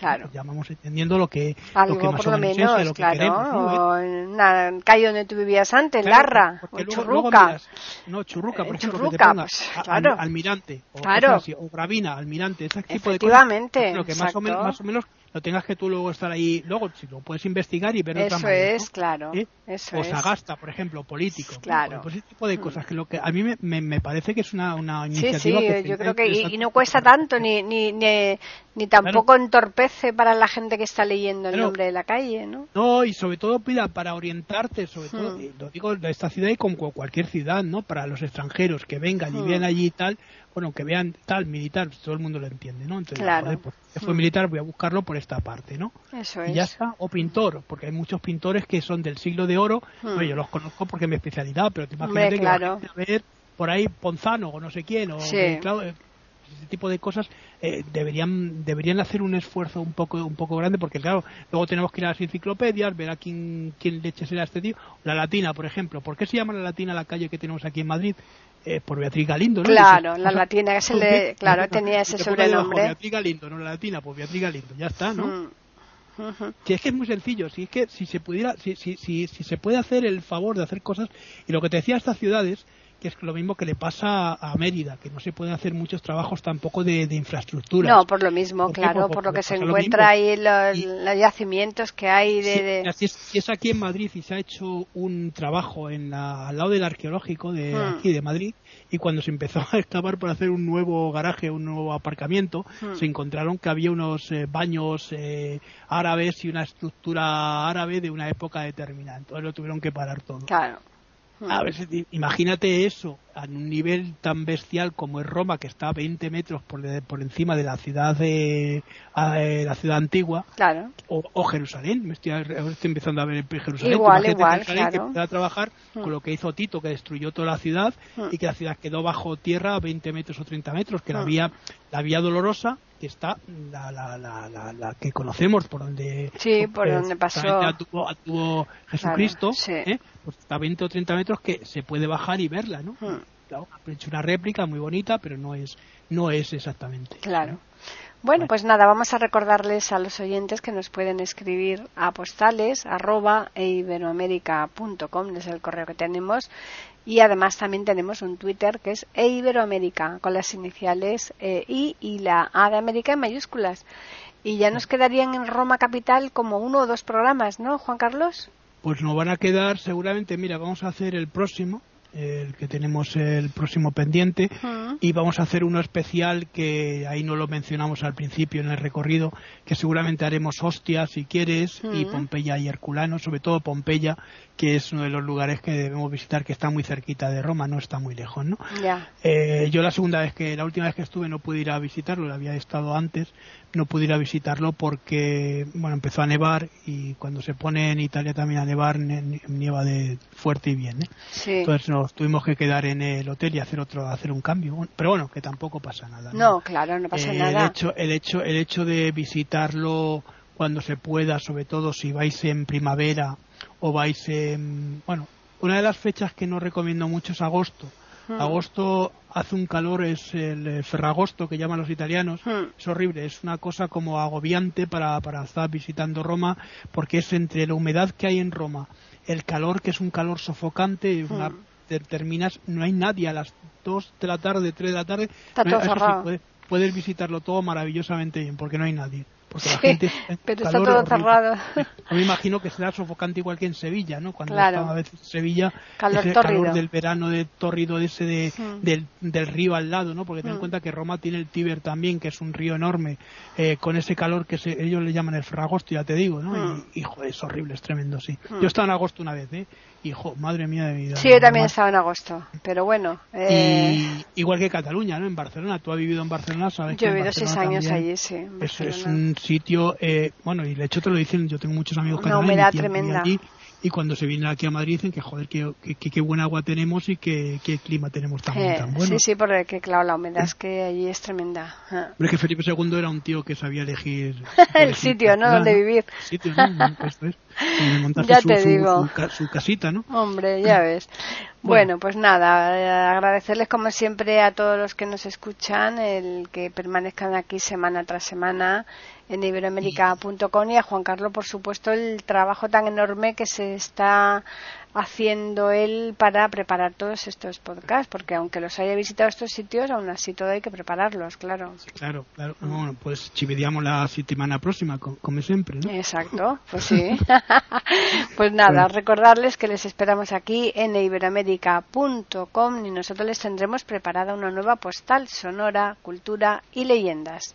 Claro. Llamamos entendiendo lo que, Algo lo que más por o lo menos menos, es, lo que claro. queremos. ¿no? O en calle donde tú vivías antes, Claro, Larra, o luego- luego Churruca. miras- no, Churruca, por ejemplo, Churruca, que te pongas pues, claro. al- almirante, o, Gravina, almirante, ese tipo de cosas. Efectivamente, Lo que más o, menos, más o menos lo tengas que tú luego estar ahí, luego si lo puedes investigar y ver de otra Eso manera, es, ¿no? claro. ¿Eh? Eso o. Sagasta, por ejemplo, político. ¿no? Claro. Pues ese tipo de cosas que lo que a mí me, me, me parece que es una, una Sí, iniciativa sí, que yo creo que y, y no cuesta tanto ni ni ni, ni tampoco entorpece para la gente que está leyendo el Claro. nombre de la calle, ¿no? No, y sobre todo pida para orientarte, sobre todo, Hmm. y lo digo de esta ciudad y con cu- cualquier ciudad, ¿no? Para los extranjeros que vengan y Hmm. vean allí y tal, bueno, que vean tal militar, pues todo el mundo lo entiende, ¿no? Entonces, Claro. joder, pues, que fue Hmm. militar, voy a buscarlo por esta parte, ¿no? Eso Y es. está, o pintor, porque hay muchos pintores que son del siglo de oro, Hmm. Oye, yo los conozco porque es mi especialidad, pero te que claro. va a ver por ahí Ponzano o no sé quién, o Sí. que, claro, ese tipo de cosas eh, deberían deberían hacer un esfuerzo un poco un poco grande porque claro luego tenemos que ir a las enciclopedias ver a quién quién leche será este tío la latina por ejemplo ¿por qué se llama la latina la calle que tenemos aquí en Madrid? Eh, por Beatriz Galindo ¿no? Claro, la o sea, latina, que se ¿por le- qué? claro, tenía ese sobrenombre. Beatriz Galindo no la latina pues Beatriz Galindo ya está ¿no? Mm. Si es que es muy sencillo, si es que si se pudiera, si, si, si, si se puede hacer el favor de hacer cosas, y lo que te decía estas ciudades, que es lo mismo que le pasa a Mérida, que no se pueden hacer muchos trabajos tampoco de, de infraestructura. No, por lo mismo, claro, Por- por lo que se lo encuentra ahí los, Y- los yacimientos que hay de, Sí, es, si es aquí en Madrid y se ha hecho un trabajo en la- al lado del arqueológico de Hmm. aquí de Madrid y cuando se empezó a excavar para hacer un nuevo garaje, un nuevo aparcamiento, Hmm. se encontraron que había unos eh, baños eh, árabes y una estructura árabe de una época determinada. Entonces lo tuvieron que parar todo. Claro. A ver, imagínate eso a un nivel tan bestial como es Roma, que está a 20 metros por, de- por encima de la ciudad de a- eh, la ciudad antigua, Claro. o, o Jerusalén. Me estoy, empezando a ver Jerusalén. Igual, igual, Jerusalén claro. que pueda trabajar Mm. con lo que hizo Tito, que destruyó toda la ciudad Mm. y que la ciudad quedó bajo tierra a 20 metros o 30 metros, que la Mm. vía, la vía dolorosa, que está la, la, la, la, la que conocemos, por donde, Sí, por donde pasó. actuó, actuó Jesucristo, sí. ¿eh? Pues está a 20 o 30 metros que se puede bajar y verla, ¿no? Mm. Claro, ha hecho una réplica muy bonita, pero no es, no es exactamente. Claro. Bueno, Bueno. pues nada, vamos a recordarles a los oyentes que nos pueden escribir a postales arroba eiberoamerica.com, es el correo que tenemos. Y además también tenemos un Twitter que es eiberoamerica, con las iniciales eh, I y la A de América en mayúsculas. Y ya nos quedarían en Roma Capital como uno o dos programas, ¿no, Juan Carlos? Pues nos van a quedar seguramente, mira, vamos a hacer el próximo, el que tenemos el próximo pendiente, y vamos a hacer uno especial que ahí no lo mencionamos al principio en el recorrido, que seguramente haremos Ostia, si quieres, y. Pompeya y Herculano, sobre todo Pompeya, que es uno de los lugares que debemos visitar, que está muy cerquita de Roma, no está muy lejos, ¿no? Eh, yo la segunda vez que, la última vez que estuve no pude ir a visitarlo, lo había estado antes, no pude ir a visitarlo porque, bueno, empezó a nevar y cuando se pone en Italia también a nevar, ne- nieva de fuerte y bien, ¿eh? Sí. Entonces nos tuvimos que quedar en el hotel y hacer otro, hacer un cambio. Pero bueno, que tampoco pasa nada. No, claro, no pasa Eh, nada. El hecho, el hecho, el hecho de visitarlo cuando se pueda, sobre todo si vais en primavera o vais en, bueno, una de las fechas que no recomiendo mucho es agosto. Mm. Agosto hace un calor, es el eh, ferragosto que llaman los italianos. Mm. Es horrible, es una cosa como agobiante para, para estar visitando Roma, porque es entre la humedad que hay en Roma, el calor que es un calor sofocante, una- Mm. te- terminas, no hay nadie a las 2 de la tarde, 3 de la tarde. Está todo sí, puedes, puedes visitarlo todo maravillosamente bien, porque no hay nadie. Porque la Sí, gente está en pero está todo cerrado. Yo me imagino que será sofocante igual que en Sevilla, ¿no? Cuando Claro. estaba a veces en Sevilla, Calor ese tórrido. calor del verano de tórrido ese de, Mm. del, del río al lado, ¿no? Porque ten en Mm. cuenta que Roma tiene el Tíber también, que es un río enorme, eh, con ese calor que se- ellos le llaman el Ferragosto, ya te digo, ¿no? Mm. Y, joder, es horrible, es tremendo, sí. Mm. Yo estaba en agosto una vez, ¿eh? Y, jo, madre mía de vida. Sí, yo también estaba en agosto, pero bueno. eh, Y igual que Cataluña, ¿no? En Barcelona, tú has vivido en Barcelona, sabes yo he vivido seis años también allí, sí. en Es, un sitio, eh, bueno, y de hecho te lo dicen, yo tengo muchos amigos Una catalanes humedad tía vive tremenda. allí, y cuando se vienen aquí a Madrid dicen que joder, qué que, qué buen agua tenemos y qué, qué clima tenemos tan, Eh, tan bueno. Sí, sí, porque claro, la humedad es que allí es tremenda. Ah. Pero es que Felipe II era un tío que sabía elegir El elegir sitio, ¿no? Donde vivir. El sitio, ¿no? Esto es. Y montarse Ya su, te su- digo. su ca- su casita, ¿no? Hombre, ya ves. Bueno, pues nada, eh, agradecerles como siempre a todos los que nos escuchan el que permanezcan aquí semana tras semana en iberoamérica.com y a Juan Carlos, por supuesto, el trabajo tan enorme que se está haciendo él para preparar todos estos podcasts, porque aunque los haya visitado estos sitios, aún así todo hay que prepararlos, claro. claro, claro. Bueno, pues chividiamos la semana próxima, como siempre, ¿no? Exacto, pues sí. pues nada, recordarles que les esperamos aquí en iberoamérica.com y nosotros les tendremos preparada una nueva postal sonora, cultura y leyendas.